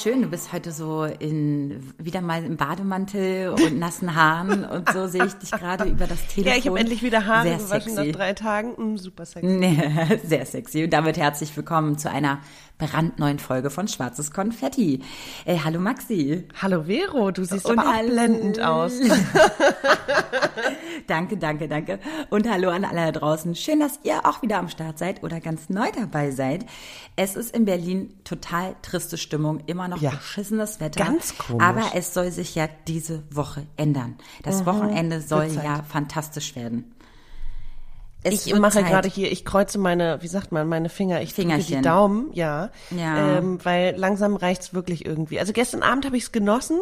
Schön, du bist heute so in wieder mal im Bademantel und nassen Haaren und so sehe ich dich gerade über das Telefon. Ja, ich habe endlich wieder Haare Sehr gewaschen sexy. nach drei Tagen. Mm, super sexy. Nee, Sehr sexy. Und damit herzlich willkommen zu einer brandneuen Folge von Schwarzes Konfetti. Äh, hallo Maxi. Hallo Vero, du siehst Und aber auch blendend aus. Danke, danke, danke. Und hallo an alle da draußen. Schön, dass ihr auch wieder am Start seid oder ganz neu dabei seid. Es ist in Berlin total triste Stimmung, immer noch Ja. beschissenes Wetter. Ganz komisch. Aber es soll sich ja diese Woche ändern. Das Wochenende soll Mhm. Wird Zeit. ja fantastisch werden. Es Ich mache Zeit. gerade hier, ich kreuze meine, wie sagt man, meine Finger, ich drücke die Fingerchen. Daumen, ja. Ja. Ähm, weil langsam reicht's wirklich irgendwie. Also gestern Abend habe ich's genossen.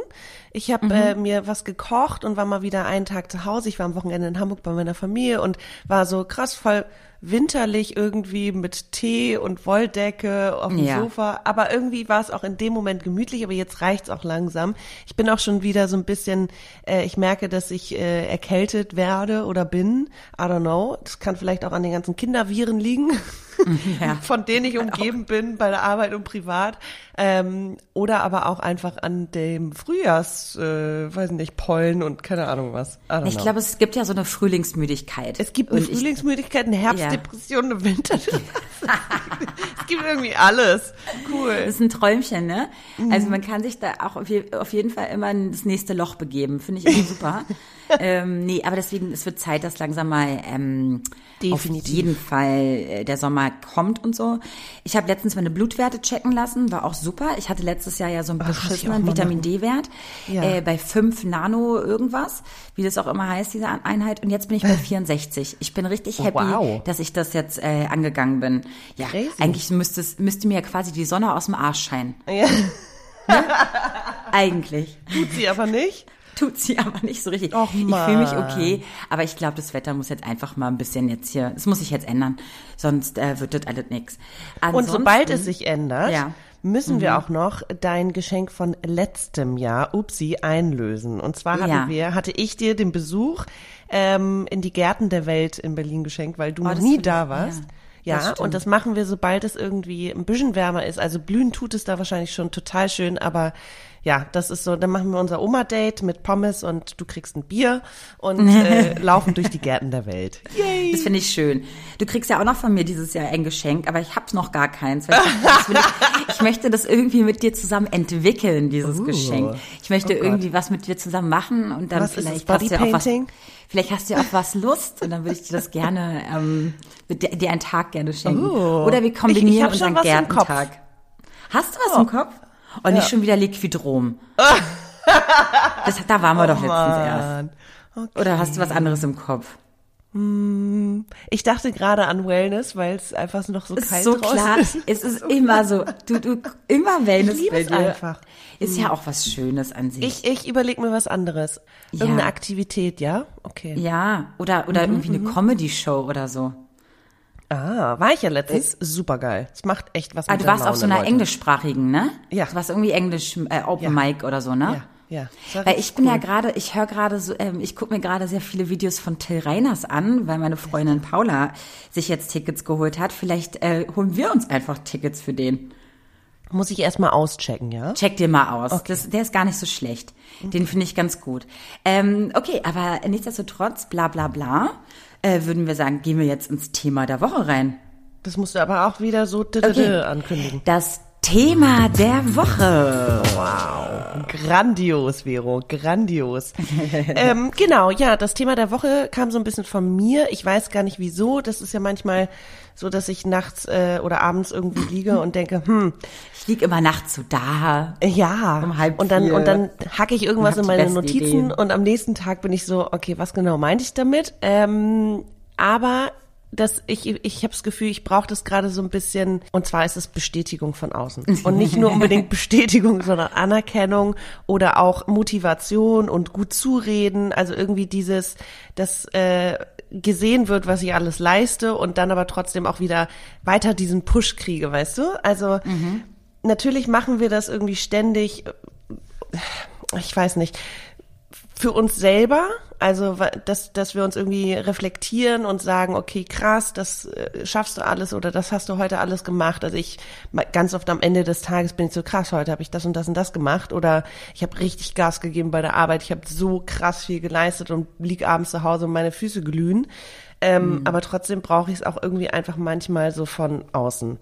Ich habe Mhm. äh, mir was gekocht und war mal wieder einen Tag zu Hause. Ich war am Wochenende in Hamburg bei meiner Familie und war so krass voll winterlich irgendwie mit Tee und Wolldecke auf dem Ja. Sofa. Aber irgendwie war es auch in dem Moment gemütlich, aber jetzt reicht's auch langsam. Ich bin auch schon wieder so ein bisschen, äh, ich merke, dass ich äh, erkältet werde oder bin. I don't know. Das kann vielleicht auch an den ganzen Kinderviren liegen, Ja. von denen ich umgeben bin bei der Arbeit und privat. Ähm, oder aber auch einfach an dem Frühjahrs, äh, weiß nicht, Pollen und keine Ahnung was. Ich glaube, es gibt ja so eine Frühlingsmüdigkeit. Es gibt eine Und Frühlingsmüdigkeit, eine Herbstdepression, eine Winter. es gibt irgendwie alles. Cool. Das ist ein Träumchen, ne? Mhm. Also man kann sich da auch auf, je, auf jeden Fall immer in das nächste Loch begeben. Finde ich immer super. ähm, nee, aber deswegen, es wird Zeit, dass langsam mal ähm, Definitiv. auf jeden Fall äh, der Sommer kommt und so. Ich habe letztens meine Blutwerte checken lassen, war auch super. Ich hatte letztes Jahr ja so einen auch beschissenen Vitamin D-Wert Ja. äh, bei 5 Nano irgendwas, wie das auch immer heißt, diese Einheit. Und jetzt bin ich bei 64. Ich bin richtig happy, Wow. dass ich das jetzt äh, angegangen bin. Ja, Crazy. eigentlich müsste, es, müsste mir ja quasi die Sonne aus dem Arsch scheinen. Ja, Eigentlich. tut sie aber nicht. Tut sie aber nicht so richtig. Och, ich fühle mich okay, aber ich glaube, das Wetter muss jetzt einfach mal ein bisschen jetzt hier, es muss sich jetzt ändern, sonst äh, wird das alles nix. Und sobald es sich ändert, Ja. Müssen wir auch noch dein Geschenk von letztem Jahr, Upsi, einlösen. Und zwar hatten Ja. wir, hatte ich dir den Besuch ähm, in die Gärten der Welt in Berlin geschenkt, weil du Oh, noch nie da warst. ja, Ja, das und das machen wir, sobald es irgendwie ein bisschen wärmer ist. Also blühen tut es da wahrscheinlich schon total schön, aber ja, das ist so, dann machen wir unser Oma-Date mit Pommes und du kriegst ein Bier und äh, laufen durch die Gärten der Welt. Yay! Das finde ich schön. Du kriegst ja auch noch von mir dieses Jahr ein Geschenk, aber ich hab's noch gar keins. Ich, will ich, ich möchte das irgendwie mit dir zusammen entwickeln, dieses Uh. Geschenk. Ich möchte Oh irgendwie was mit dir zusammen machen und dann Was vielleicht hast du ja auch was, vielleicht hast du ja auch was Lust und dann würde ich dir das gerne, ähm, dir, einen Tag gerne schenken. Oh. Oder wir Ich- ich kombinieren hab schon unseren. Gärtentag. Hast du was im Kopf? Und nicht schon wieder Liquidrom. das, da waren wir doch letztens erst. Mann. Oder hast du was anderes im Kopf? Ich dachte gerade an Wellness, weil es einfach noch so ist kalt so klar. ist. Es ist immer so. Du, du, immer Wellness Ich liebe es einfach. Ist ja auch was Schönes an sich. Ich, ich überlege mir was anderes. Ja. Irgendeine Aktivität, ja? Okay. ja, oder, oder irgendwie eine Comedy-Show oder so. Ah, war ich ja letztens. Super geil. Es macht echt was Ah, mit du der warst auf so einer Leute. englischsprachigen, ne? Ja. Du warst irgendwie Englisch, äh, Open Ja. Mic oder so, ne? Ja, ja. Weil ich bin ja cool. gerade, ich höre gerade so, ähm, ich gucke mir gerade sehr viele Videos von Till Reiners an, weil meine Freundin Paula sich jetzt Tickets geholt hat. Vielleicht äh, holen wir uns einfach Tickets für den. Muss ich erstmal auschecken, ja? Check dir mal aus. Das, der ist gar nicht so schlecht. Den finde ich ganz gut. Ähm, okay, aber nichtsdestotrotz, bla bla bla, äh, würden wir sagen, gehen wir jetzt ins Thema der Woche rein. Das musst du aber auch wieder so Okay. ankündigen. Das Thema der Woche. Grandios, Vero, grandios. ähm, genau, ja, das Thema der Woche kam so ein bisschen von mir. Ich weiß gar nicht wieso. Das ist ja manchmal so, dass ich nachts äh, oder abends irgendwie liege und denke, hm, Ich lieg immer nachts so da. ja. Um halb und dann vier. und dann hacke ich irgendwas in meine Notizen Ideen. und am nächsten Tag bin ich so, okay, was genau meinte ich damit? Ähm, aber dass ich, ich habe das Gefühl, ich brauche das gerade so ein bisschen, und zwar ist es Bestätigung von außen. Und nicht nur unbedingt Bestätigung, sondern Anerkennung oder auch Motivation und gut zureden. Also irgendwie dieses, dass äh, gesehen wird, was ich alles leiste und dann aber trotzdem auch wieder weiter diesen Push kriege, weißt du? Also mhm. natürlich machen wir das irgendwie ständig, ich weiß nicht, für uns selber, also dass, dass wir uns irgendwie reflektieren und sagen, okay, krass, das äh, schaffst du alles oder das hast du heute alles gemacht. Also ich ganz oft am Ende des Tages bin ich so krass, heute habe ich das und das und das gemacht oder ich habe richtig Gas gegeben bei der Arbeit, ich habe so krass viel geleistet und lieg abends zu Hause und meine Füße glühen. Ähm, mhm. Aber trotzdem brauche ich es auch irgendwie einfach manchmal so von außen.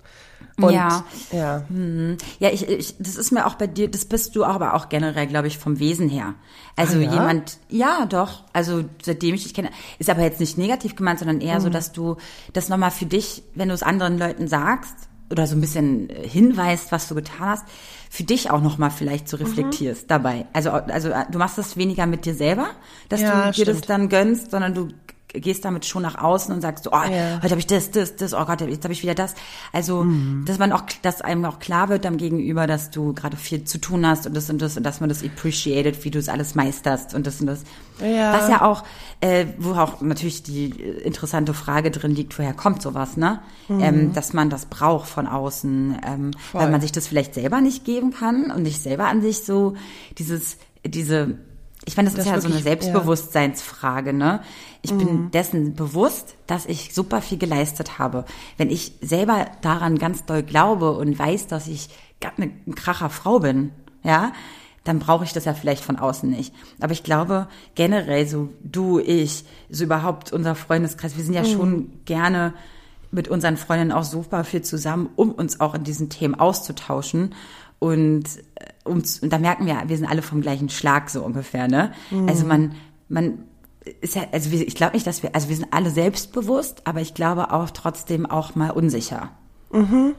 Und, ja. Ja, hm. ja ich, ich, das ist mir auch bei dir, das bist du aber auch generell, glaube ich, vom Wesen her. Also ah, ja? jemand, ja, doch. Also seitdem ich dich kenne, ist aber jetzt nicht negativ gemeint, sondern eher mhm. so, dass du das nochmal für dich, wenn du es anderen Leuten sagst oder so ein bisschen hinweist, was du getan hast, für dich auch nochmal vielleicht so reflektierst mhm. dabei. Also, also du machst das weniger mit dir selber, dass ja, du dir das dann gönnst, sondern du gehst damit schon nach außen und sagst, oh, ja. heute habe ich das, das, das, oh Gott, jetzt habe ich wieder das. Also, mhm. dass man auch, dass einem auch klar wird dann gegenüber, dass du gerade viel zu tun hast und das und das und dass man das appreciated, wie du es alles meisterst und das und das. Ja. Was ja auch, äh, wo auch natürlich die äh, interessante Frage drin liegt, woher kommt sowas, ne? Mhm. Ähm, dass man das braucht von außen, ähm, weil man sich das vielleicht selber nicht geben kann und nicht selber an sich so dieses, diese ich meine, das, das ist ja wirklich, so eine Selbstbewusstseinsfrage, ne? Ich mhm. bin dessen bewusst, dass ich super viel geleistet habe. Wenn ich selber daran ganz doll glaube und weiß, dass ich eine, eine kracher Frau bin, ja, dann brauche ich das ja vielleicht von außen nicht. Aber ich glaube, generell so du, ich, so überhaupt unser Freundeskreis, wir sind ja mhm. schon gerne mit unseren Freundinnen auch super viel zusammen, um uns auch in diesen Themen auszutauschen. Und, äh, und, und da merken wir, wir sind alle vom gleichen Schlag so ungefähr, ne? Mhm. Also man, man ist ja, also ich glaube nicht, dass wir, also wir sind alle selbstbewusst, aber ich glaube auch trotzdem auch mal unsicher. Mhm.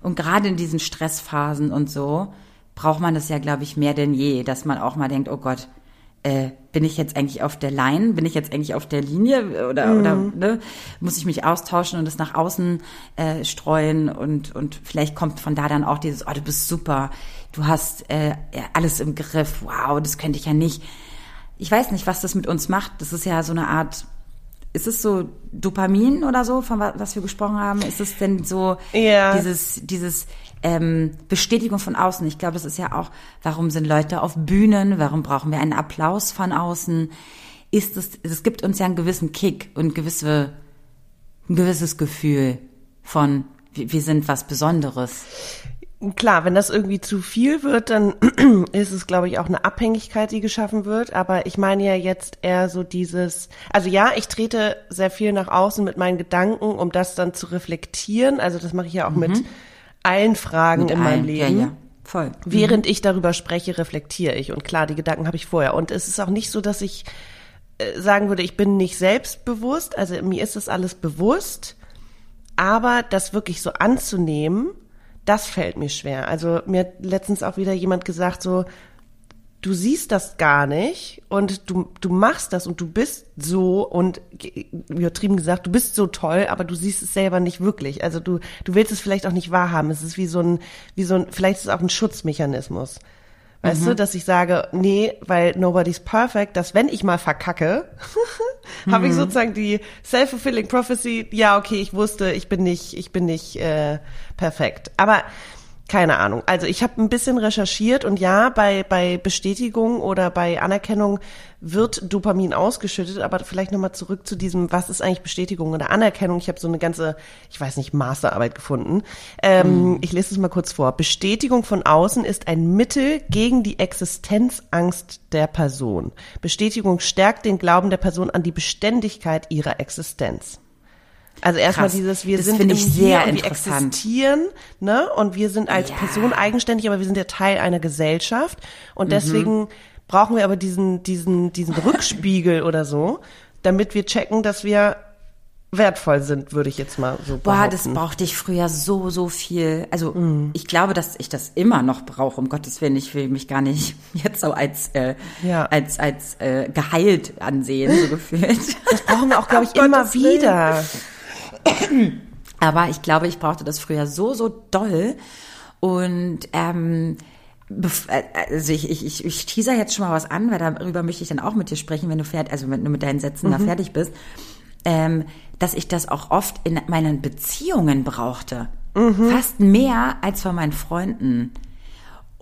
Und gerade in diesen Stressphasen und so braucht man das ja, glaube ich, mehr denn je, dass man auch mal denkt, oh Gott, äh, bin ich jetzt eigentlich auf der Line, bin ich jetzt eigentlich auf der Linie oder, mhm. oder ne, muss ich mich austauschen und das nach außen äh, streuen und, und vielleicht kommt von da dann auch dieses, oh, du bist super, du hast äh, alles im Griff, wow, das könnte ich ja nicht. Ich weiß nicht, was das mit uns macht. Das ist ja so eine Art ist es so Dopamin oder so, von was wir gesprochen haben? Ist es denn so ja. dieses, dieses ähm, Bestätigung von außen? Ich glaube, das ist ja auch, warum sind Leute auf Bühnen? Warum brauchen wir einen Applaus von außen? Ist es, es gibt uns ja einen gewissen Kick und gewisse, ein gewisses Gefühl von, wir sind was Besonderes. Klar, wenn das irgendwie zu viel wird, dann ist es, glaube ich, auch eine Abhängigkeit, die geschaffen wird. Aber ich meine ja jetzt eher so dieses, also ja, ich trete sehr viel nach außen mit meinen Gedanken, um das dann zu reflektieren. Also das mache ich ja auch mhm. mit allen Fragen mit in meinem Leben. Ja, ja. Voll. Während mhm. ich darüber spreche, reflektiere ich. Und klar, die Gedanken habe ich vorher. Und es ist auch nicht so, dass ich äh, sagen würde, ich bin nicht selbstbewusst. Also mir ist das alles bewusst. Aber das wirklich so anzunehmen, das fällt mir schwer. Also mir hat letztens auch wieder jemand gesagt, so, du siehst das gar nicht und du, du machst das und du bist so und übertrieben gesagt, du bist so toll, aber du siehst es selber nicht wirklich. Also du, du willst es vielleicht auch nicht wahrhaben. Es ist wie so ein, wie so ein, vielleicht ist es auch ein Schutzmechanismus. Weißt mhm. du, dass ich sage, nee, weil nobody's perfect, dass wenn ich mal verkacke, mhm. habe ich sozusagen die self-fulfilling prophecy, ja, okay, ich wusste, ich bin nicht, ich bin nicht äh, perfekt. Aber keine Ahnung. Also ich habe ein bisschen recherchiert und ja, bei, bei Bestätigung oder bei Anerkennung wird Dopamin ausgeschüttet, aber vielleicht nochmal zurück zu diesem, was ist eigentlich Bestätigung oder Anerkennung? Ich habe so eine ganze, ich weiß nicht, Masterarbeit gefunden. Ähm, mhm. Ich lese es mal kurz vor. Bestätigung von außen ist ein Mittel gegen die Existenzangst der Person. Bestätigung stärkt den Glauben der Person an die Beständigkeit ihrer Existenz. Also erstmal dieses, wir das sind im Hier und wir existieren, ne? Und wir sind als ja. Person eigenständig, aber wir sind ja Teil einer Gesellschaft. Und mhm. deswegen mhm. brauchen wir aber diesen, diesen, diesen Rückspiegel oder so, damit wir checken, dass wir wertvoll sind, würde ich jetzt mal so behaupten. Boah, das brauchte ich früher so, so viel. Also mm. ich glaube, dass ich das immer noch brauche, um Gottes Willen. Ich will mich gar nicht jetzt so als, äh, ja. als, als äh, geheilt ansehen, so gefühlt. Das brauchen wir auch, glaube ich, immer wieder. Aber ich glaube, ich brauchte das früher so, so doll. Und ähm, äh, also ich, ich, ich, ich teaser jetzt schon mal was an, weil darüber möchte ich dann auch mit dir sprechen, wenn du fertig, also wenn du mit deinen Sätzen mhm. da fertig bist, ähm, dass ich das auch oft in meinen Beziehungen brauchte. Mhm. Fast mehr als von meinen Freunden.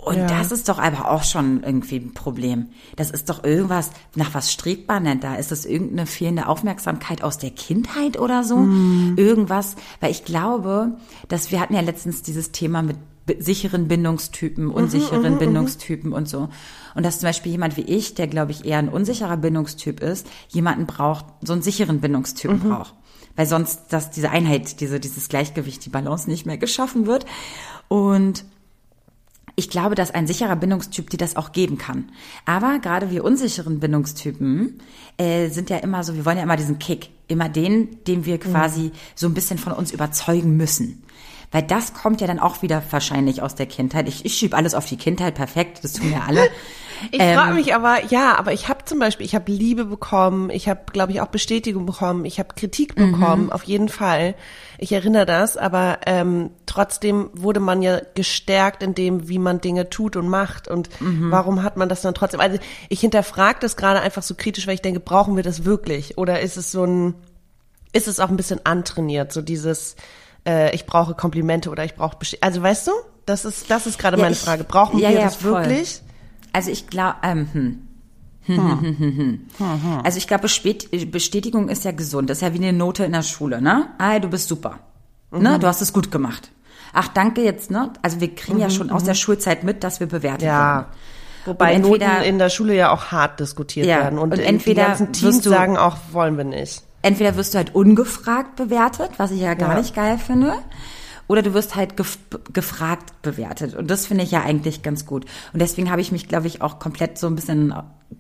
Und ja. das ist doch aber auch schon irgendwie ein Problem. Das ist doch irgendwas, nach was strebt man denn da? Ist das irgendeine fehlende Aufmerksamkeit aus der Kindheit oder so? Mm. Irgendwas, weil ich glaube, dass wir hatten ja letztens dieses Thema mit sicheren Bindungstypen, mhm, unsicheren mhm, Bindungstypen und so. Und dass zum Beispiel jemand wie ich, der glaube ich eher ein unsicherer Bindungstyp ist, jemanden braucht, so einen sicheren Bindungstypen mhm. braucht. Weil sonst, dass diese Einheit, diese, dieses Gleichgewicht, die Balance nicht mehr geschaffen wird. Und ich glaube, dass ein sicherer Bindungstyp dir das auch geben kann. Aber gerade wir unsicheren Bindungstypen äh, sind ja immer so, wir wollen ja immer diesen Kick, immer den, den wir quasi mhm. so ein bisschen von uns überzeugen müssen. Weil das kommt ja dann auch wieder wahrscheinlich aus der Kindheit. Ich, ich schiebe alles auf die Kindheit, perfekt, das tun wir alle. Ich ähm, frage mich aber, ja, aber ich habe zum Beispiel, ich habe Liebe bekommen, ich habe, glaube ich, auch Bestätigung bekommen, ich habe Kritik bekommen, mhm. auf jeden Fall. Ich erinnere das, aber ähm, trotzdem wurde man ja gestärkt in dem, wie man Dinge tut und macht. Und mhm. warum hat man das dann trotzdem? Also ich hinterfrage das gerade einfach so kritisch, weil ich denke, brauchen wir das wirklich? Oder ist es so ein, ist es auch ein bisschen antrainiert, so dieses äh, ich brauche Komplimente oder ich brauche Besti also weißt du, das ist das ist gerade ja, meine ich, Frage. Brauchen ja, wir ja, das voll. wirklich? Also ich glaube, ähm, hm. Hm. Also ich glaube, Bestätigung ist ja gesund. Das ist ja wie eine Note in der Schule, ne? Ah, du bist super. Ne? Mhm. Ne? Du hast es gut gemacht. Ach, danke jetzt, ne? Also wir kriegen mhm, ja schon aus der mhm. Schulzeit mit, dass wir bewertet ja. werden. Wobei entweder, Noten in der Schule ja auch hart diskutiert ja, werden. Und, und entweder die ganzen Teams du, sagen auch, wollen wir nicht entweder wirst du halt ungefragt bewertet, was ich ja gar ja. nicht geil finde, oder du wirst halt gef gefragt bewertet. Und das finde ich ja eigentlich ganz gut. Und deswegen habe ich mich, glaube ich, auch komplett so ein bisschen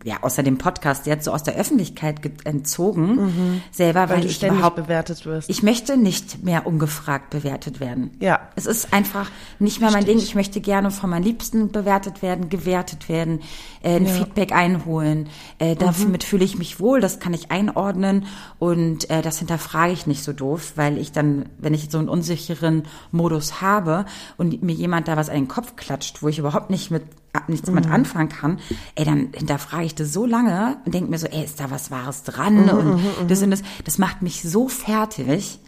ja, außer dem Podcast jetzt so aus der Öffentlichkeit entzogen, mhm. selber, weil, weil ich überhaupt bewertet wirst. Ich möchte nicht mehr ungefragt bewertet werden. Ja. Es ist einfach nicht mehr mein Ding. Ich möchte gerne von meinen Liebsten bewertet werden, gewertet werden, äh, ein ja. Feedback einholen. Äh, damit mhm. fühle ich mich wohl, das kann ich einordnen und äh, das hinterfrage ich nicht so doof, weil ich dann, wenn ich so einen unsicheren Modus habe und mir jemand da was an den Kopf klatscht, wo ich überhaupt nicht mit nichts damit mhm. anfangen kann, ey, dann hinterfrage ich das so lange und denke mir so, ey, ist da was Wahres dran? Mhm, und mhm, das und das, das macht mich so fertig,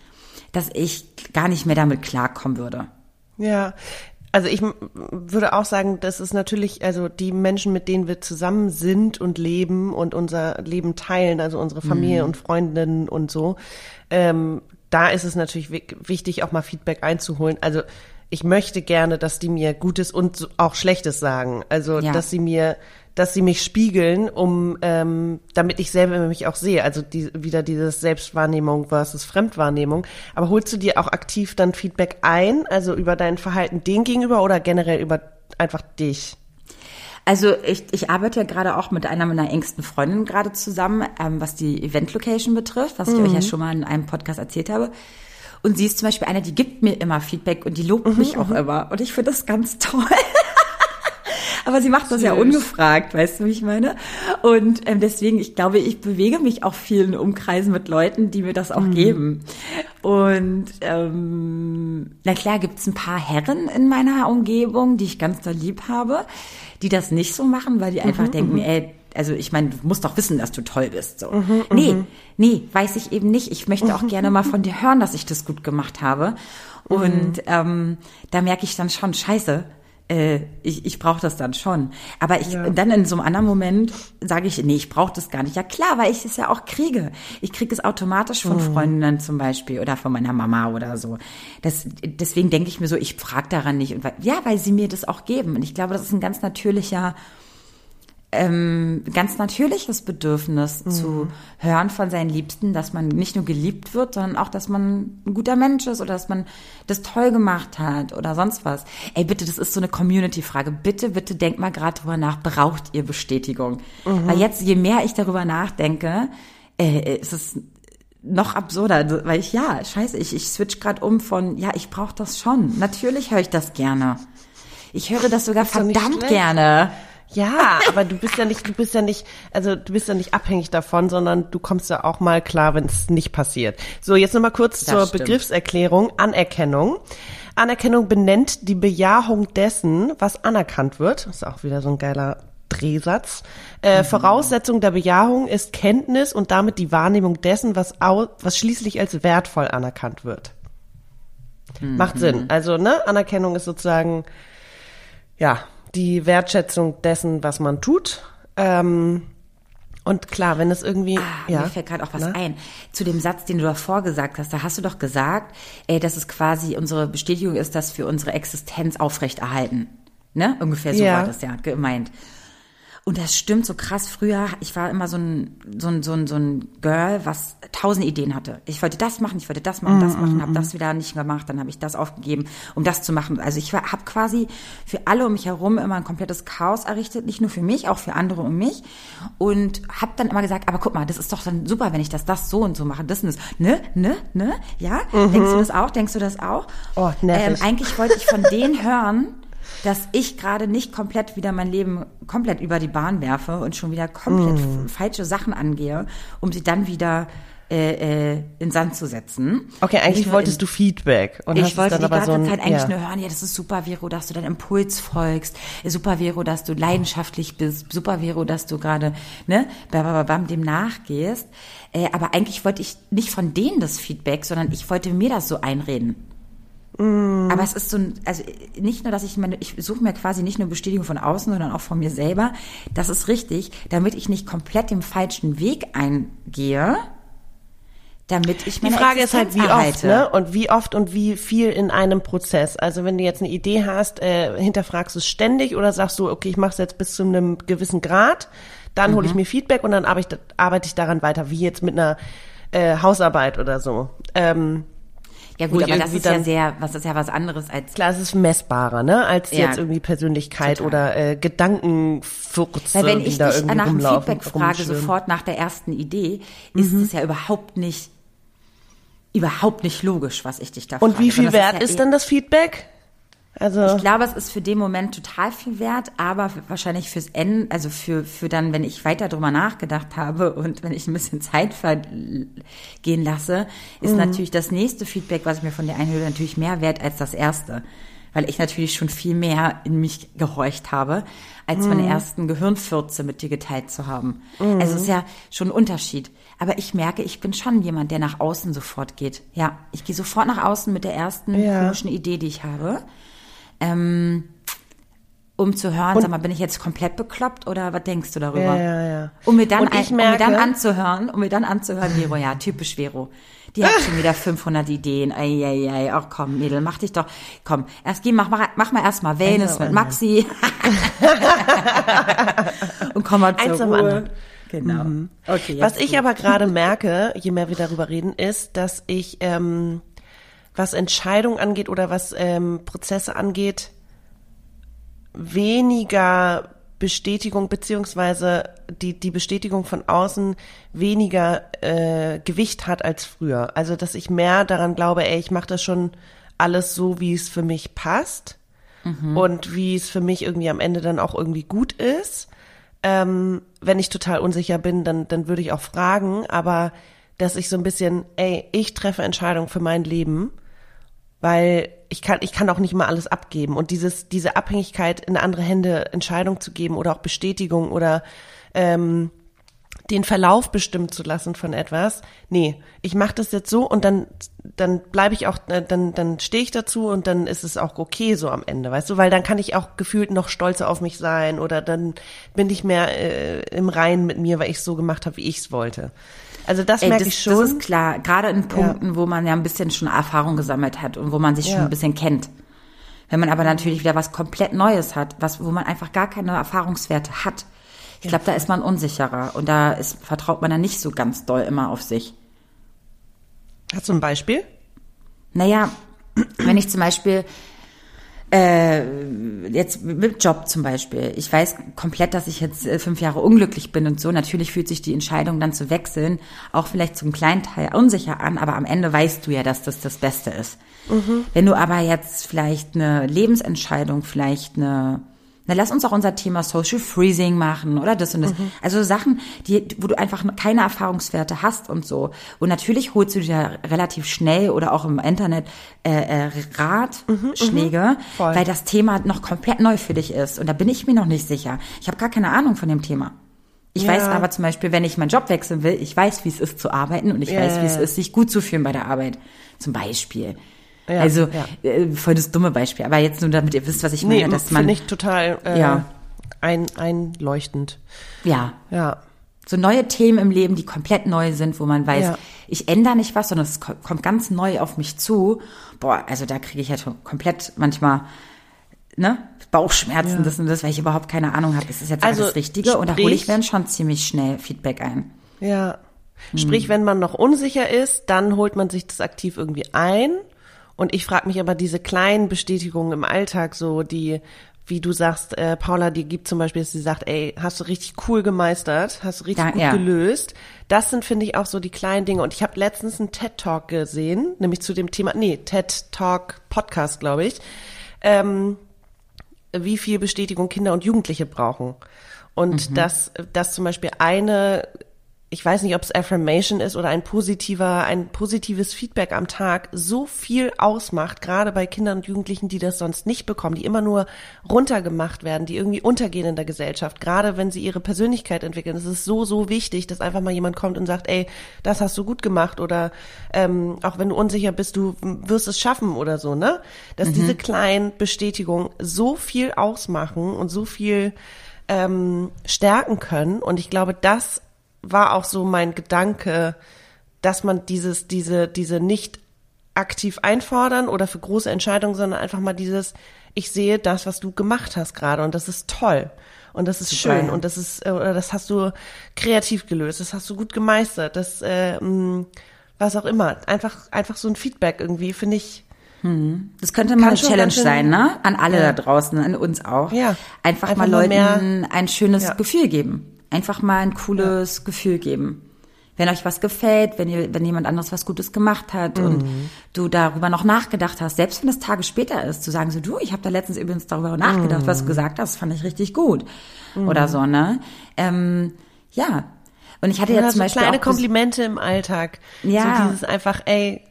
dass ich gar nicht mehr damit klarkommen würde. Ja, also ich würde auch sagen, das ist natürlich, also die Menschen, mit denen wir zusammen sind und leben und unser Leben teilen, also unsere Familie mhm. und Freundinnen und so, ähm, da ist es natürlich wichtig, auch mal Feedback einzuholen. Also ich möchte gerne, dass die mir Gutes und auch Schlechtes sagen. Also, ja. dass sie mir, dass sie mich spiegeln, um, ähm, damit ich selber mich auch sehe. Also die, wieder dieses Selbstwahrnehmung versus Fremdwahrnehmung. Aber holst du dir auch aktiv dann Feedback ein, also über dein Verhalten den gegenüber oder generell über einfach dich? Also ich, ich arbeite ja gerade auch mit einer meiner engsten Freundinnen gerade zusammen, ähm, was die Event-Location betrifft, was ich mhm. euch ja schon mal in einem Podcast erzählt habe. Und sie ist zum Beispiel eine, die gibt mir immer Feedback und die lobt mhm, mich auch mhm. immer. Und ich finde das ganz toll. Aber sie macht das Süß. ja ungefragt, weißt du, wie ich meine? Und ähm, deswegen, ich glaube, ich bewege mich auch vielen Umkreisen mit Leuten, die mir das auch mhm. geben. Und ähm, na klar gibt's ein paar Herren in meiner Umgebung, die ich ganz doll lieb habe, die das nicht so machen, weil die einfach mhm, denken, mhm. ey, also ich meine, du musst doch wissen, dass du toll bist. So. Mhm, nee, mhm. nee, weiß ich eben nicht. Ich möchte auch gerne mal von dir hören, dass ich das gut gemacht habe. Und mhm. ähm, da merke ich dann schon, scheiße, äh, ich, ich brauche das dann schon. Aber ich ja. dann in so einem anderen Moment sage ich, nee, ich brauche das gar nicht. Ja klar, weil ich es ja auch kriege. Ich kriege es automatisch von mhm. Freundinnen zum Beispiel oder von meiner Mama oder so. Das, deswegen denke ich mir so, ich frage daran nicht. Und, ja, weil sie mir das auch geben. Und ich glaube, das ist ein ganz natürlicher ähm, ganz natürliches Bedürfnis mhm. zu hören von seinen Liebsten, dass man nicht nur geliebt wird, sondern auch, dass man ein guter Mensch ist oder dass man das toll gemacht hat oder sonst was. Ey, bitte, das ist so eine Community-Frage. Bitte, bitte denkt mal gerade drüber nach, braucht ihr Bestätigung? Mhm. Weil jetzt, je mehr ich darüber nachdenke, äh, ist es noch absurder, weil ich, ja, scheiße, ich, ich switch gerade um von, ja, ich brauche das schon. Natürlich höre ich das gerne. Ich höre das sogar verdammt gerne. Ja, aber du bist ja nicht, du bist ja nicht, also du bist ja nicht abhängig davon, sondern du kommst ja auch mal klar, wenn es nicht passiert. So, jetzt nochmal kurz das zur stimmt. Begriffserklärung. Anerkennung. Anerkennung benennt die Bejahung dessen, was anerkannt wird. Das ist auch wieder so ein geiler Drehsatz. Äh, mhm. Voraussetzung der Bejahung ist Kenntnis und damit die Wahrnehmung dessen, was, au was schließlich als wertvoll anerkannt wird. Mhm. Macht Sinn. Also, ne, Anerkennung ist sozusagen, ja, die Wertschätzung dessen, was man tut. Ähm, und klar, wenn es irgendwie. Ah, ja, mir fällt gerade auch was ne? ein. Zu dem Satz, den du davor gesagt hast, da hast du doch gesagt, ey, dass es quasi unsere Bestätigung ist, dass wir unsere Existenz aufrechterhalten. Ne? Ungefähr so ja. war das ja gemeint. Und das stimmt so krass. Früher, ich war immer so ein, so ein, so ein, so ein Girl, was tausend Ideen hatte. Ich wollte das machen, ich wollte das machen, das machen, habe das wieder nicht gemacht, dann habe ich das aufgegeben, um das zu machen. Also ich habe quasi für alle um mich herum immer ein komplettes Chaos errichtet, nicht nur für mich, auch für andere um mich. Und habe dann immer gesagt, aber guck mal, das ist doch dann super, wenn ich das, das so und so mache, das und das. Ne, ne, ne, ja? Mhm. Denkst du das auch? Denkst du das auch? Oh, ähm, eigentlich wollte ich von denen hören, dass ich gerade nicht komplett wieder mein Leben komplett über die Bahn werfe und schon wieder komplett mm. falsche Sachen angehe, um sie dann wieder äh, äh, in Sand zu setzen. Okay, eigentlich ich, wolltest du Feedback. Und ich wollte die ganze so ein, Zeit eigentlich ja. nur hören, ja, das ist super, Vero, dass du deinem Impuls folgst. Super, Vero, dass du leidenschaftlich bist. Super, Vero, dass du gerade, ne, bam, dem nachgehst. Äh, aber eigentlich wollte ich nicht von denen das Feedback, sondern ich wollte mir das so einreden. Mm. Aber es ist so ein, also nicht nur, dass ich meine, ich suche mir quasi nicht nur Bestätigung von außen, sondern auch von mir selber. Das ist richtig, damit ich nicht komplett den falschen Weg eingehe, damit ich meine Die Frage Existenz ist halt, wie erhalte. oft, ne? Und wie oft und wie viel in einem Prozess. Also wenn du jetzt eine Idee hast, äh, hinterfragst du es ständig oder sagst du, okay, ich mache es jetzt bis zu einem gewissen Grad, dann mhm. hole ich mir Feedback und dann arbeite ich, arbeite ich daran weiter, wie jetzt mit einer äh, Hausarbeit oder so. Ähm, ja gut, aber das ist ja sehr, was ist ja was anderes als. Klar, es ist messbarer, ne? Als ja, jetzt irgendwie Persönlichkeit total. oder äh, Gedankenfurze, Weil wenn ich dich nach dem Feedback frage, sofort nach der ersten Idee, ist mhm. es ja überhaupt nicht, überhaupt nicht logisch, was ich dich da Und frage. wie viel wert ist, ja ist eh dann das Feedback? Also ich glaube, es ist für den Moment total viel wert, aber wahrscheinlich fürs Ende, also für, für dann, wenn ich weiter drüber nachgedacht habe und wenn ich ein bisschen Zeit vergehen lasse, ist mhm. natürlich das nächste Feedback, was ich mir von dir einhöre, natürlich mehr wert als das erste. Weil ich natürlich schon viel mehr in mich gehorcht habe, als mhm. meine ersten Gehirnfürze mit dir geteilt zu haben. Mhm. Also es ist ja schon ein Unterschied. Aber ich merke, ich bin schon jemand, der nach außen sofort geht. Ja, ich gehe sofort nach außen mit der ersten ja. komischen Idee, die ich habe ähm, um zu hören, und, sag mal, bin ich jetzt komplett bekloppt oder was denkst du darüber? Ja, ja, ja. Um mir dann, merke, um mir dann anzuhören, um mir dann anzuhören, Vero, ja, typisch Vero. Die hat schon wieder 500 Ideen. Ei, ei, ei. Ach komm, Mädel, mach dich doch. Komm, erst geh, mach, mach, mach mal erstmal Wellness also, mit Maxi. und komm mal zur Ruhe. Genau. Mhm. Okay, Was ich aber gerade merke, je mehr wir darüber reden, ist, dass ich ähm, was Entscheidungen angeht oder was ähm, Prozesse angeht, weniger Bestätigung beziehungsweise die, die Bestätigung von außen weniger äh, Gewicht hat als früher. Also dass ich mehr daran glaube, ey, ich mache das schon alles so, wie es für mich passt mhm. und wie es für mich irgendwie am Ende dann auch irgendwie gut ist. Ähm, wenn ich total unsicher bin, dann, dann würde ich auch fragen, aber dass ich so ein bisschen, ey, ich treffe Entscheidungen für mein Leben weil ich kann, ich kann auch nicht mal alles abgeben. Und dieses, diese Abhängigkeit in andere Hände Entscheidung zu geben oder auch Bestätigung oder ähm, den Verlauf bestimmen zu lassen von etwas. Nee, ich mache das jetzt so und dann dann bleibe ich auch äh, dann dann stehe ich dazu und dann ist es auch okay so am Ende, weißt du, weil dann kann ich auch gefühlt noch stolzer auf mich sein oder dann bin ich mehr äh, im Reinen mit mir, weil ich so gemacht habe, wie ich es wollte. Also das Ey, merke das, ich schon. Das ist klar, gerade in Punkten, ja. wo man ja ein bisschen schon Erfahrung gesammelt hat und wo man sich ja. schon ein bisschen kennt. Wenn man aber natürlich wieder was komplett Neues hat, was, wo man einfach gar keine Erfahrungswerte hat, ich glaube, da ist man unsicherer und da ist, vertraut man dann nicht so ganz doll immer auf sich. Hast du ein Beispiel? Naja, wenn ich zum Beispiel äh, jetzt mit Job zum Beispiel. Ich weiß komplett, dass ich jetzt äh, fünf Jahre unglücklich bin und so. Natürlich fühlt sich die Entscheidung dann zu wechseln auch vielleicht zum kleinen Teil unsicher an, aber am Ende weißt du ja, dass das das Beste ist. Mhm. Wenn du aber jetzt vielleicht eine Lebensentscheidung, vielleicht eine Na, lass uns auch unser Thema Social Freezing machen oder das und das. Mhm. Also Sachen, die, wo du einfach keine Erfahrungswerte hast und so. Und natürlich holst du dir relativ schnell oder auch im Internet äh, äh, Ratschläge, mhm, weil das Thema noch komplett neu für dich ist. Und da bin ich mir noch nicht sicher. Ich habe gar keine Ahnung von dem Thema. Ich ja. weiß aber zum Beispiel, wenn ich meinen Job wechseln will, ich weiß, wie es ist zu arbeiten und ich yeah. weiß, wie es ist, sich gut zu fühlen bei der Arbeit. Zum Beispiel. Ja, also ja. Äh, voll das dumme Beispiel, aber jetzt nur damit ihr wisst, was ich meine, nee, dass man ich total äh, ja. ein, einleuchtend. Ja. Ja. So neue Themen im Leben, die komplett neu sind, wo man weiß, ja. ich ändere nicht was, sondern es kommt ganz neu auf mich zu. Boah, also da kriege ich ja schon komplett manchmal ne, Bauchschmerzen, das und das, weil ich überhaupt keine Ahnung habe, ist das jetzt also, das Richtige? Sprich, und da hole ich dann schon ziemlich schnell Feedback ein. Ja. Sprich, hm. wenn man noch unsicher ist, dann holt man sich das aktiv irgendwie ein und ich frage mich aber diese kleinen Bestätigungen im Alltag, so die, wie du sagst, äh, Paula, die gibt zum Beispiel, dass sie sagt, ey, hast du richtig cool gemeistert, hast du richtig ja, gut ja. gelöst. Das sind, finde ich, auch so die kleinen Dinge. Und ich habe letztens einen TED-Talk gesehen, nämlich zu dem Thema, nee, TED-Talk-Podcast, glaube ich, ähm, wie viel Bestätigung Kinder und Jugendliche brauchen. Und mhm. dass, dass zum Beispiel eine ich weiß nicht, ob es Affirmation ist oder ein positiver, ein positives Feedback am Tag so viel ausmacht, gerade bei Kindern und Jugendlichen, die das sonst nicht bekommen, die immer nur runtergemacht werden, die irgendwie untergehen in der Gesellschaft, gerade wenn sie ihre Persönlichkeit entwickeln. Es ist so, so wichtig, dass einfach mal jemand kommt und sagt, ey, das hast du gut gemacht oder ähm, auch wenn du unsicher bist, du wirst es schaffen oder so, ne? Dass mhm. diese kleinen Bestätigungen so viel ausmachen und so viel ähm, stärken können. Und ich glaube, das war auch so mein Gedanke, dass man dieses, diese, diese nicht aktiv einfordern oder für große Entscheidungen, sondern einfach mal dieses, ich sehe das, was du gemacht hast gerade und das ist toll und das ist Super, schön und das ist, äh, oder das hast du kreativ gelöst, das hast du gut gemeistert, das, äh, mh, was auch immer, einfach, einfach so ein Feedback irgendwie, finde ich, hm. Das könnte mal eine Challenge sein, ne? An alle ja. da draußen, an uns auch. Ja. Einfach, einfach mal Leuten ein schönes ja. Gefühl geben einfach mal ein cooles ja. Gefühl geben. Wenn euch was gefällt, wenn ihr, wenn jemand anderes was Gutes gemacht hat mhm. und du darüber noch nachgedacht hast, selbst wenn es Tage später ist, zu sagen so, du, ich habe da letztens übrigens darüber nachgedacht, mhm. was du gesagt hast, fand ich richtig gut. Mhm. Oder so, ne? Ähm, ja. Und ich hatte ja, ja zum so Beispiel. Kleine Komplimente im Alltag. Ja. So dieses einfach, ey,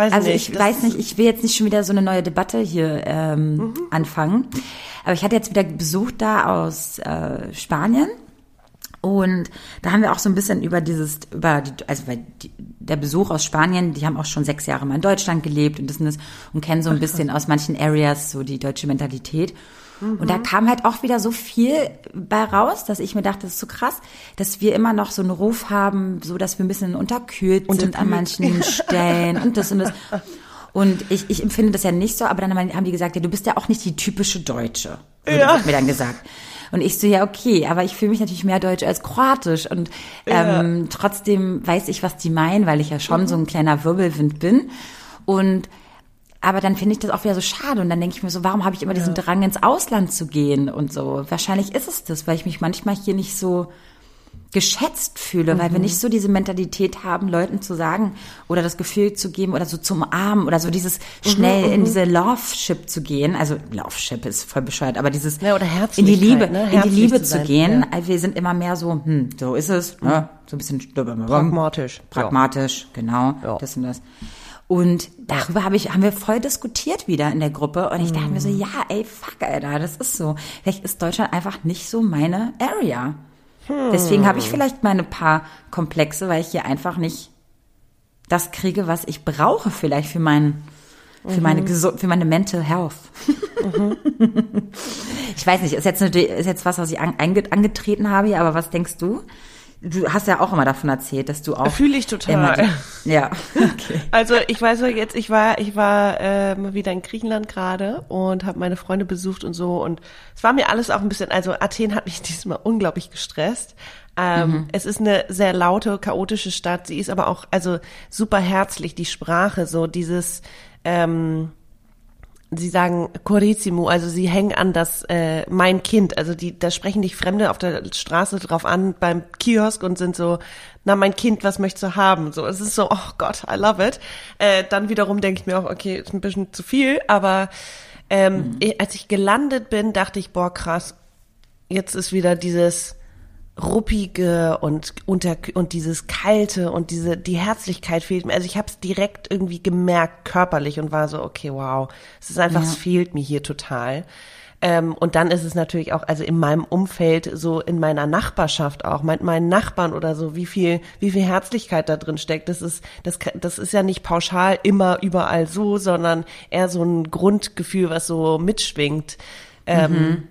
Weiß also nicht, ich weiß nicht, ich will jetzt nicht schon wieder so eine neue Debatte hier ähm, mhm. anfangen. Aber ich hatte jetzt wieder Besuch da aus äh, Spanien und da haben wir auch so ein bisschen über dieses, über die, also weil die, der Besuch aus Spanien, die haben auch schon sechs Jahre mal in Deutschland gelebt und das und das und kennen so ein bisschen aus manchen Areas so die deutsche Mentalität. Und da mhm. kam halt auch wieder so viel bei raus, dass ich mir dachte, das ist so krass, dass wir immer noch so einen Ruf haben, so dass wir ein bisschen unterkühlt, unterkühlt. sind an manchen Stellen und das und das. Und ich, ich empfinde das ja nicht so, aber dann haben die gesagt, ja, du bist ja auch nicht die typische Deutsche. So ja. wird mir dann gesagt. Und ich so, ja, okay, aber ich fühle mich natürlich mehr deutsch als kroatisch. Und ähm, ja. trotzdem weiß ich, was die meinen, weil ich ja schon mhm. so ein kleiner Wirbelwind bin. Und aber dann finde ich das auch wieder so schade. Und dann denke ich mir so, warum habe ich immer diesen Drang, ins Ausland zu gehen und so? Wahrscheinlich ist es das, weil ich mich manchmal hier nicht so geschätzt fühle, mhm. weil wir mhm. nicht so diese Mentalität haben, Leuten zu sagen oder das Gefühl zu geben oder so zum Armen oder so dieses schnell mhm, in mhm. diese Love-Ship zu gehen. Also Love-Ship ist voll bescheuert, aber dieses ja, in die Liebe, ne? in die Liebe zu, sein, gehen. Ja. Wir sind immer mehr so, hm, so ist es, ne? so ein bisschen pragmatisch. Pragmatisch, ja. genau, das und das. Und darüber habe ich, haben wir voll diskutiert wieder in der Gruppe. Und ich dachte mir so, mhm. ja, ey, fuck, Alter, das ist so. Vielleicht ist Deutschland einfach nicht so meine Area. Hm. Deswegen habe ich vielleicht meine paar Komplexe, weil ich hier einfach nicht das kriege, was ich brauche vielleicht für meinen für mhm. meine für meine Mental Health. Mhm. ich weiß nicht, ist jetzt eine, ist jetzt was, was ich angetreten habe, aber was denkst du? Du hast ja auch immer davon erzählt, dass du auch. Fühle ich total. Die, ja. Okay. Also ich weiß jetzt, ich war, ich war äh, mal wieder in Griechenland gerade und habe meine Freunde besucht und so und es war mir alles auch ein bisschen, also Athen hat mich diesmal unglaublich gestresst. Ähm, mhm. Es ist eine sehr laute, chaotische Stadt. Sie ist aber auch, also super herzlich, die Sprache, so dieses, ähm, sie sagen Corissimo, also sie hängen an das äh, mein Kind, also die da sprechen dich Fremde auf der Straße drauf an beim Kiosk und sind so, na mein Kind, was möchtest du haben? So, es ist so, oh Gott, I love it. Äh, dann wiederum denke ich mir auch, okay, ist ein bisschen zu viel, aber Ähm, mhm. Als ich gelandet bin, dachte ich, boah, krass, jetzt ist wieder dieses ruppige und unter und dieses kalte und diese die Herzlichkeit fehlt mir. Also ich habe es direkt irgendwie gemerkt körperlich und war so okay, wow, es ist einfach, ja. es fehlt mir hier total. Ähm, und dann ist es natürlich auch, also in meinem Umfeld, so in meiner Nachbarschaft auch, mein, meinen Nachbarn oder so, wie viel, wie viel Herzlichkeit da drin steckt. Das ist, das, das ist ja nicht pauschal immer überall so, sondern eher so ein Grundgefühl, was so mitschwingt. Ähm, mhm.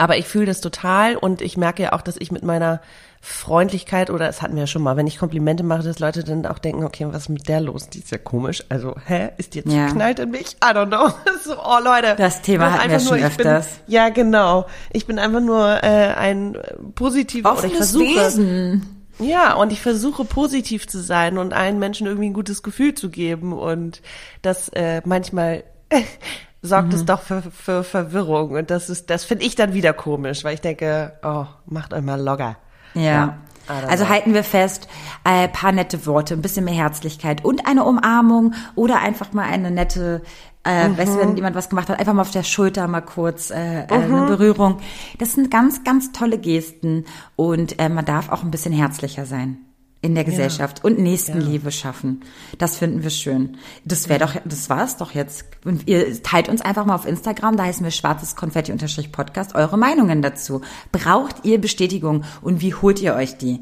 Aber ich fühle das total und ich merke ja auch, dass ich mit meiner Freundlichkeit oder es hatten wir ja schon mal, wenn ich Komplimente mache, dass Leute dann auch denken, okay, was ist mit der los? Die ist ja komisch. Also, hä, ist die jetzt ja. geknallt in mich? I don't know. so, oh Leute. Das Thema hatten wir schon nur, öfters. Bin, ja, genau. Ich bin einfach nur äh, ein positiver oder ich versuche. Wesen. Ja, und ich versuche positiv zu sein und allen Menschen irgendwie ein gutes Gefühl zu geben und das äh, manchmal sorgt mhm. es doch für, für Verwirrung und das ist, das finde ich dann wieder komisch, weil ich denke, oh, macht euch mal locker. Ja. ja. Also halten wir fest, ein äh, paar nette Worte, ein bisschen mehr Herzlichkeit und eine Umarmung oder einfach mal eine nette, äh, mhm. weißt du, wenn jemand was gemacht hat, einfach mal auf der Schulter mal kurz äh, äh mhm. eine Berührung. Das sind ganz, ganz tolle Gesten und äh, man darf auch ein bisschen herzlicher sein in der Gesellschaft ja. und Nächstenliebe ja. schaffen. Das finden wir schön. Das wäre doch, das war's doch jetzt. Und ihr teilt uns einfach mal auf Instagram, da heißen wir schwarzes Konfetti-Podcast, eure Meinungen dazu. Braucht ihr Bestätigung und wie holt ihr euch die?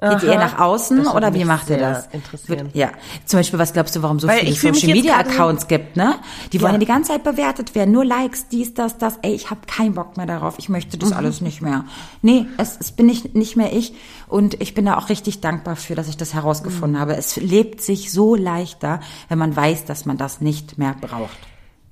Geht Aha. ihr nach außen oder wie macht ihr das? Wird, ja. Zum Beispiel, was glaubst du, warum so Weil viele Social Media Accounts gibt, ne? Die wollen ja. ja die ganze Zeit bewertet werden. Nur Likes, dies, das, das. Ey, ich habe keinen Bock mehr darauf. Ich möchte das mhm. alles nicht mehr. Nee, es, es bin ich nicht mehr ich. Und ich bin da auch richtig dankbar für, dass ich das herausgefunden mhm. habe. Es lebt sich so leichter, wenn man weiß, dass man das nicht mehr braucht.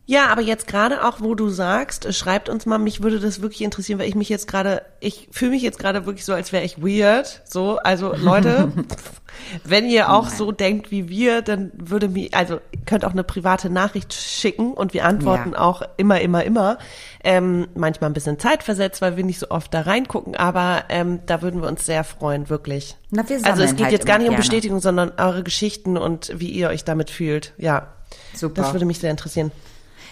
Ja, aber jetzt gerade auch, wo du sagst, äh, schreibt uns mal, mich würde das wirklich interessieren, weil ich mich jetzt gerade, ich fühle mich jetzt gerade wirklich so, als wäre ich weird. So, also Leute, wenn ihr auch so denkt wie wir, dann würde mich, also könnt auch eine private Nachricht schicken und wir antworten ja. auch immer, immer, immer. Ähm, manchmal ein bisschen zeitversetzt, weil wir nicht so oft da reingucken, aber ähm, da würden wir uns sehr freuen, wirklich. Na, wir also es geht halt jetzt gar nicht um Bestätigung, sondern eure Geschichten und wie ihr euch damit fühlt. Ja. Super. Das würde mich sehr interessieren.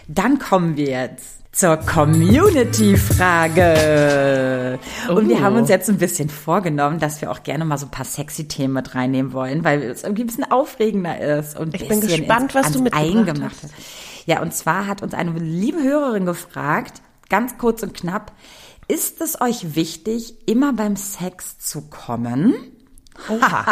Dann kommen wir jetzt zur Community-Frage. Und wir haben uns oh. jetzt ein bisschen vorgenommen, dass wir auch gerne mal so ein paar sexy Themen mit reinnehmen wollen, weil es irgendwie ein bisschen aufregender ist und ich bin gespannt, was du mitgebracht hast. Ja, und zwar hat uns eine liebe Hörerin gefragt, ganz kurz und knapp, ist es euch wichtig, immer beim Sex zu kommen? Oha.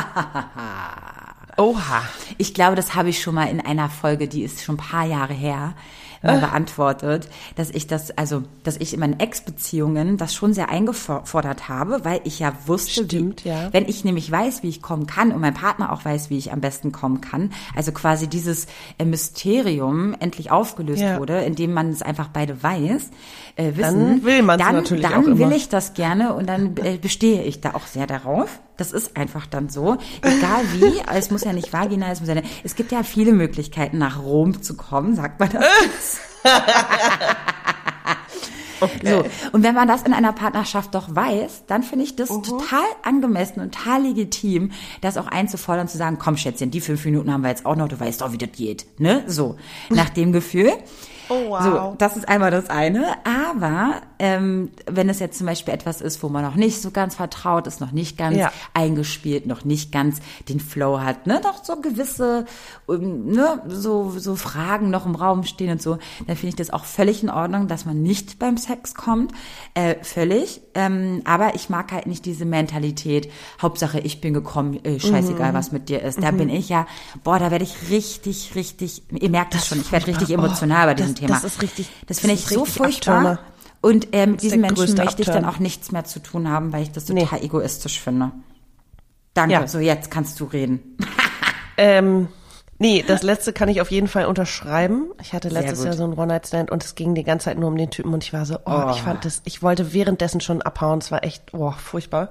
Oha. Ich glaube, das habe ich schon mal in einer Folge, die ist schon ein paar Jahre her, äh, beantwortet, dass ich das, also, dass ich in meinen Ex-Beziehungen das schon sehr eingefordert habe, weil ich ja wusste, Stimmt, wie, ja. wenn ich nämlich weiß, wie ich kommen kann und mein Partner auch weiß, wie ich am besten kommen kann, also quasi dieses äh, Mysterium endlich aufgelöst ja. wurde, indem man es einfach beide weiß, äh, wissen, dann will man dann, natürlich dann auch will ich das gerne und dann äh, bestehe ich da auch sehr darauf. Das ist einfach dann so. Egal wie, es muss ja nicht vaginal, es muss ja, es gibt ja viele Möglichkeiten nach Rom zu kommen, sagt man das. Okay. So. Und wenn man das in einer Partnerschaft doch weiß, dann finde ich das uh -huh. total angemessen und total legitim, das auch einzufordern, zu sagen, komm Schätzchen, die fünf Minuten haben wir jetzt auch noch, du weißt doch, wie das geht. Ne? So. Nach dem Gefühl. Oh, wow. So, das ist einmal das eine. Aber ähm, wenn es jetzt zum Beispiel etwas ist, wo man noch nicht so ganz vertraut ist, noch nicht ganz ja. eingespielt, noch nicht ganz den Flow hat, ne, doch so gewisse, ähm, ne, so so Fragen noch im Raum stehen und so, dann finde ich das auch völlig in Ordnung, dass man nicht beim Sex kommt, äh, völlig. Ähm, aber ich mag halt nicht diese Mentalität. Hauptsache, ich bin gekommen, äh, scheißegal, mhm. was mit dir ist. Da mhm. bin ich ja, boah, da werde ich richtig, richtig. Ihr merkt das, das schon, ich werde richtig emotional oh, bei diesem Thema. Das ist richtig. Das finde ich so furchtbar. Abtürmer. Und äh, mit diesen Menschen möchte ich dann auch nichts mehr zu tun haben, weil ich das total nee. egoistisch finde. Danke. Ja. So, jetzt kannst du reden. ähm, nee, das letzte kann ich auf jeden Fall unterschreiben. Ich hatte letztes Jahr so einen One-Night-Stand und es ging die ganze Zeit nur um den Typen und ich war so, oh, oh. ich fand das, ich wollte währenddessen schon abhauen. Es war echt, oh, furchtbar.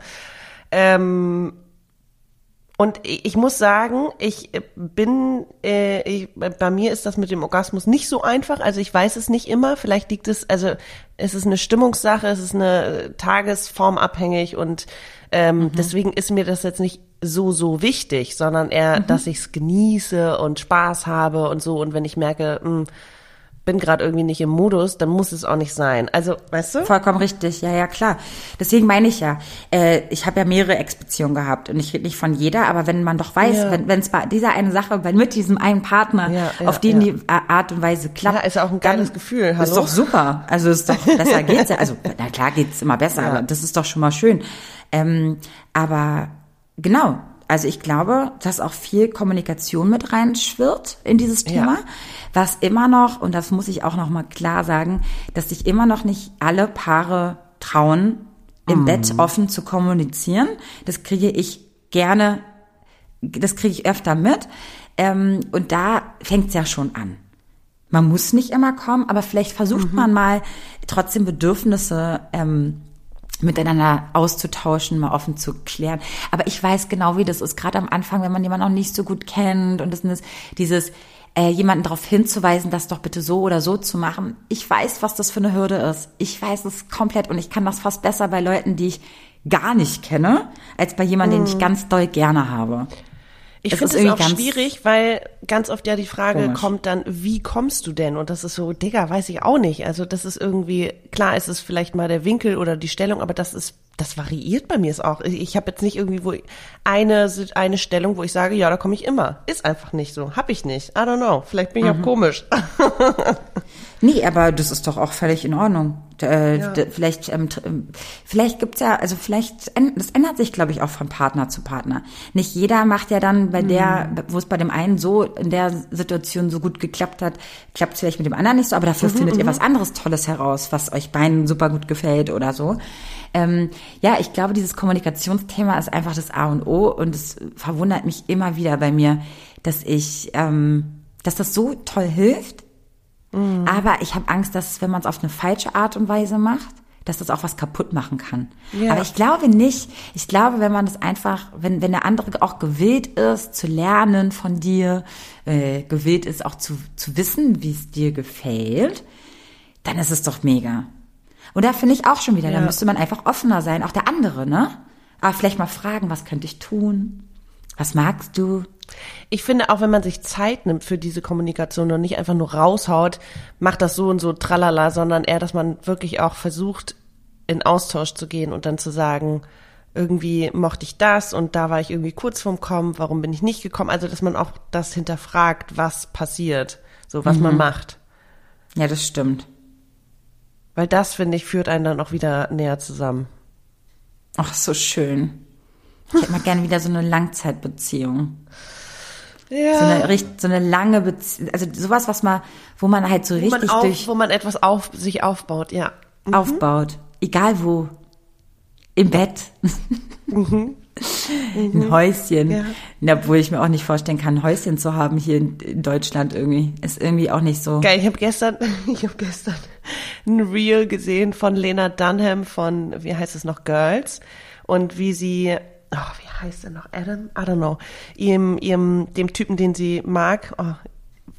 Ähm, und ich muss sagen, ich bin, äh, ich, bei mir ist das mit dem Orgasmus nicht so einfach. Also ich weiß es nicht immer. Vielleicht liegt es, also es ist eine Stimmungssache, es ist eine Tagesform abhängig und ähm, mhm. deswegen ist mir das jetzt nicht so so wichtig, sondern eher, mhm. dass ich es genieße und Spaß habe und so. Und wenn ich merke, mh, hm, bin gerade irgendwie nicht im Modus, dann muss es auch nicht sein. Also, weißt du? Vollkommen richtig, ja, ja, klar. Deswegen meine ich ja, äh, ich habe ja mehrere Ex-Beziehungen gehabt und ich rede nicht von jeder, aber wenn man doch weiß, Ja. wenn es bei dieser eine Sache, wenn mit diesem einen Partner Ja, ja, auf ja. die Art und Weise klappt. Ja, ist auch ein geiles Gefühl, Ist hallo? doch super. Also ist doch besser geht's ja. Also na klar geht's immer besser, aber das ist doch schon mal schön. Ähm, aber genau. Also ich glaube, dass auch viel Kommunikation mit reinschwirrt in dieses Thema, Ja. was immer noch, und das muss ich auch noch mal klar sagen, dass sich immer noch nicht alle Paare trauen, im Bett offen zu kommunizieren. Das kriege ich gerne, das kriege ich öfter mit. Ähm, und da fängt's ja schon an. Man muss nicht immer kommen, aber vielleicht versucht man mal trotzdem Bedürfnisse ähm, miteinander auszutauschen, mal offen zu klären. Aber ich weiß genau, wie das ist, gerade am Anfang, wenn man jemanden noch nicht so gut kennt und das ist dieses äh, jemanden darauf hinzuweisen, das doch bitte so oder so zu machen. Ich weiß, was das für eine Hürde ist. Ich weiß es komplett und ich kann das fast besser bei Leuten, die ich gar nicht kenne, als bei jemandem, den ich ganz doll gerne habe. Ich finde es auch schwierig, weil ganz oft ja die Frage komisch. kommt dann, wie kommst du denn? Und das ist so, Digga, weiß ich auch nicht. Also das ist irgendwie, klar ist es vielleicht mal der Winkel oder die Stellung, aber das ist, das variiert bei mir es auch. Ich, habe jetzt nicht irgendwie wo eine, eine Stellung, wo ich sage, ja, da komme ich immer. Ist einfach nicht so. Hab ich nicht. I don't know. Vielleicht bin ich Mhm. auch komisch. Nee, aber das ist doch auch völlig in Ordnung. Äh, Ja. Vielleicht, ähm, ähm, vielleicht gibt's ja, also vielleicht, das ändert sich, glaube ich, auch von Partner zu Partner. Nicht jeder macht ja dann bei der, wo es bei dem einen so in der Situation so gut geklappt hat, klappt es vielleicht mit dem anderen nicht so, aber dafür findet ihr was anderes Tolles heraus, was euch beiden super gut gefällt oder so. Ähm, ja, ich glaube, dieses Kommunikationsthema ist einfach das A und O und es verwundert mich immer wieder bei mir, dass ich, ähm, dass das so toll hilft, aber ich habe Angst, dass wenn man es auf eine falsche Art und Weise macht, dass das auch was kaputt machen kann. Ja. Aber ich glaube nicht. Ich glaube, wenn man das einfach, wenn, wenn der andere auch gewillt ist, zu lernen von dir, äh, gewillt ist auch zu, zu wissen, wie es dir gefällt, dann ist es doch mega. Und da finde ich auch schon wieder, da Ja. müsste man einfach offener sein, auch der andere, ne? Aber vielleicht mal fragen, was könnte ich tun? Was magst du? Ich finde auch, wenn man sich Zeit nimmt für diese Kommunikation und nicht einfach nur raushaut, macht das so und so tralala, sondern eher, dass man wirklich auch versucht, in Austausch zu gehen und dann zu sagen, irgendwie mochte ich das und da war ich irgendwie kurz vorm Kommen, warum bin ich nicht gekommen? Also, dass man auch das hinterfragt, was passiert, so was man macht. Ja, das stimmt. Weil das, finde ich, führt einen dann auch wieder näher zusammen. Ach, so schön. Ich hätte mal gerne wieder so eine Langzeitbeziehung. Ja. So eine, so eine lange Beziehung, also sowas, was man, wo man halt so wo richtig auf, durch wo man etwas auf, sich aufbaut, ja. aufbaut. Egal wo. Im Bett. Ein Häuschen. Ja. Obwohl ich mir auch nicht vorstellen kann, ein Häuschen zu haben hier in, in Deutschland irgendwie. Ist irgendwie auch nicht so. Geil, ich habe gestern, ich habe gestern ein Reel gesehen von Lena Dunham von, wie heißt es noch, Girls und wie sie, oh, wie heißt er noch, Adam? I don't know, ihrem, ihrem, dem Typen, den sie mag, oh,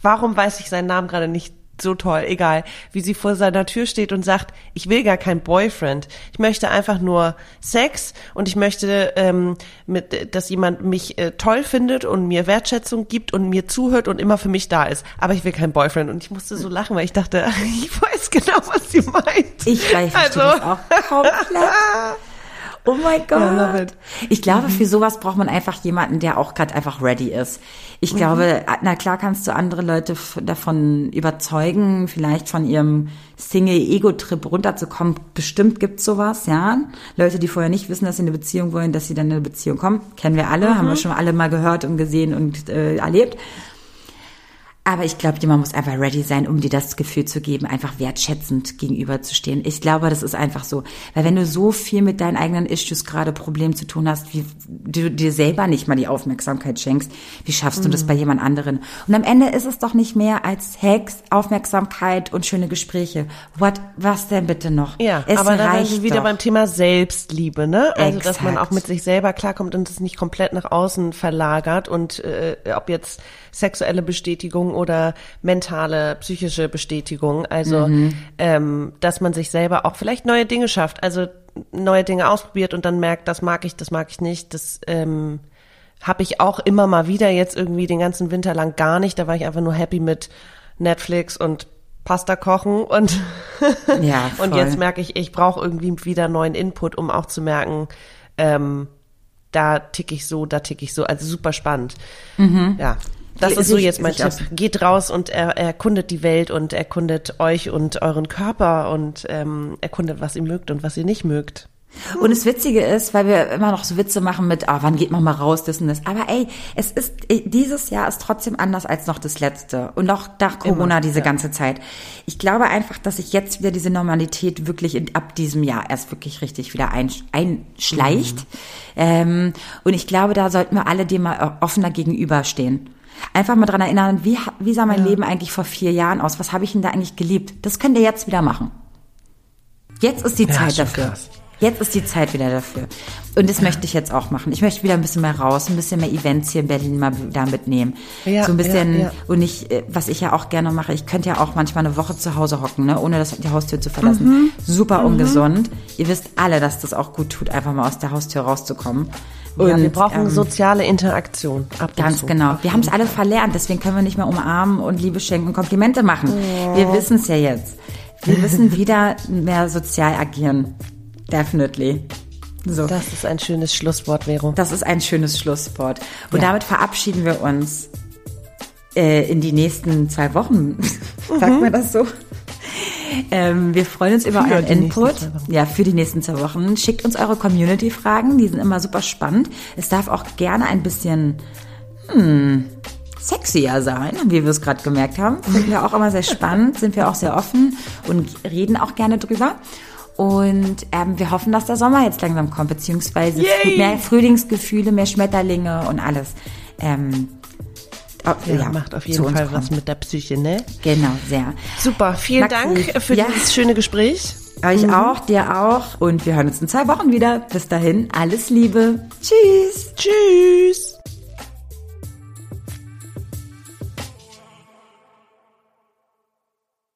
warum weiß ich seinen Namen gerade nicht so toll, egal, wie sie vor seiner Tür steht und sagt, ich will gar kein Boyfriend, ich möchte einfach nur Sex und ich möchte, ähm, mit, dass jemand mich äh, toll findet und mir Wertschätzung gibt und mir zuhört und immer für mich da ist, aber ich will kein Boyfriend. Und ich musste so lachen, weil ich dachte, ich weiß genau, was sie meint. Ich weiß, Also- das auch komplett. Oh mein Gott. Ja, love it. Ich glaube, für sowas braucht man einfach jemanden, der auch gerade einfach ready ist. Ich glaube, na klar kannst du andere Leute davon überzeugen, vielleicht von ihrem Single-Ego-Trip runterzukommen. Bestimmt gibt's sowas, ja. Leute, die vorher nicht wissen, dass sie eine Beziehung wollen, dass sie dann in eine Beziehung kommen. Kennen wir alle, haben wir schon alle mal gehört und gesehen und äh, erlebt. Aber ich glaube, jemand muss einfach ready sein, um dir das Gefühl zu geben, einfach wertschätzend gegenüberzustehen. Ich glaube, das ist einfach so. Weil wenn du so viel mit deinen eigenen Issues gerade Problemen zu tun hast, wie du dir selber nicht mal die Aufmerksamkeit schenkst, wie schaffst du das Mhm. bei jemand anderen? Und am Ende ist es doch nicht mehr als Sex, Aufmerksamkeit und schöne Gespräche. What, was denn bitte noch? Ja, es aber da sind wir wieder doch. beim Thema Selbstliebe, ne? Also, dass man Exakt. auch mit sich selber klarkommt und es nicht komplett nach außen verlagert und äh, ob jetzt sexuelle Bestätigung oder mentale, psychische Bestätigung, also Mhm. ähm, dass man sich selber auch vielleicht neue Dinge schafft, also neue Dinge ausprobiert und dann merkt, das mag ich, das mag ich nicht, das ähm, habe ich auch immer mal wieder jetzt irgendwie den ganzen Winter lang gar nicht, da war ich einfach nur happy mit Netflix und Pasta kochen und, Ja, und jetzt merke ich, ich brauche irgendwie wieder neuen Input, um auch zu merken, ähm, da tick ich so, da tick ich so. Also super spannend. Ja. Das ist so jetzt mein Tipp. Geht raus und er, erkundet die Welt und erkundet euch und euren Körper und ähm, erkundet, was ihr mögt und was ihr nicht mögt. Und das Witzige ist, weil wir immer noch so Witze machen mit, ah, wann geht man mal raus, das und das. Aber ey, es ist, dieses Jahr ist trotzdem anders als noch das letzte. Und auch nach Corona Immer, diese ja. ganze Zeit. Ich glaube einfach, dass sich jetzt wieder diese Normalität wirklich in, ab diesem Jahr erst wirklich richtig wieder ein, einschleicht. Ähm, und ich glaube, da sollten wir alle dem mal offener gegenüberstehen. Einfach mal dran erinnern, wie, wie sah mein Leben eigentlich vor vier Jahren aus? Was habe ich denn da eigentlich geliebt? Das könnt ihr jetzt wieder machen. Jetzt ist die Ja, Zeit dafür. krass. Jetzt ist die Zeit wieder dafür. Und das möchte ich jetzt auch machen. Ich möchte wieder ein bisschen mehr raus, ein bisschen mehr Events hier in Berlin mal da mitnehmen. Ja, so ein bisschen, ja, ja. und ich, äh, was ich ja auch gerne mache, ich könnte ja auch manchmal eine Woche zu Hause hocken, ne, ohne das, die Haustür zu Mhm. verlassen. Super ungesund. Ihr wisst alle, dass das auch gut tut, einfach mal aus der Haustür rauszukommen. Und, ja, wir brauchen ähm, soziale Interaktion. Ab Ganz zu. genau. Wir haben es alle verlernt, deswegen können wir nicht mehr umarmen und Liebe schenken und Komplimente machen. Wir wissen es ja jetzt. Wir müssen wieder mehr sozial agieren. Definitely. So. Das ist ein schönes Schlusswort, Vero. Das ist ein schönes Schlusswort. Und damit verabschieden wir uns äh, in die nächsten zwei Wochen. Sagt man das so? Ähm, wir freuen uns über Für euren Input. Ja, für die nächsten zwei Wochen. Schickt uns eure Community-Fragen, die sind immer super spannend. Es darf auch gerne ein bisschen hm, sexier sein, wie wir es gerade gemerkt haben. Finden wir auch immer sehr spannend, sind wir auch sehr offen und reden auch gerne drüber. Und ähm, wir hoffen, dass der Sommer jetzt langsam kommt, beziehungsweise Yay! mehr Frühlingsgefühle, mehr Schmetterlinge und alles. Ähm, oh, Ja, macht auf jeden Fall was mit der Psyche, ne? Genau, sehr. Super, vielen Maxi, Dank für ja. dieses schöne Gespräch. Euch auch, dir auch. Und wir hören uns in zwei Wochen wieder. Bis dahin, alles Liebe. Tschüss. Tschüss.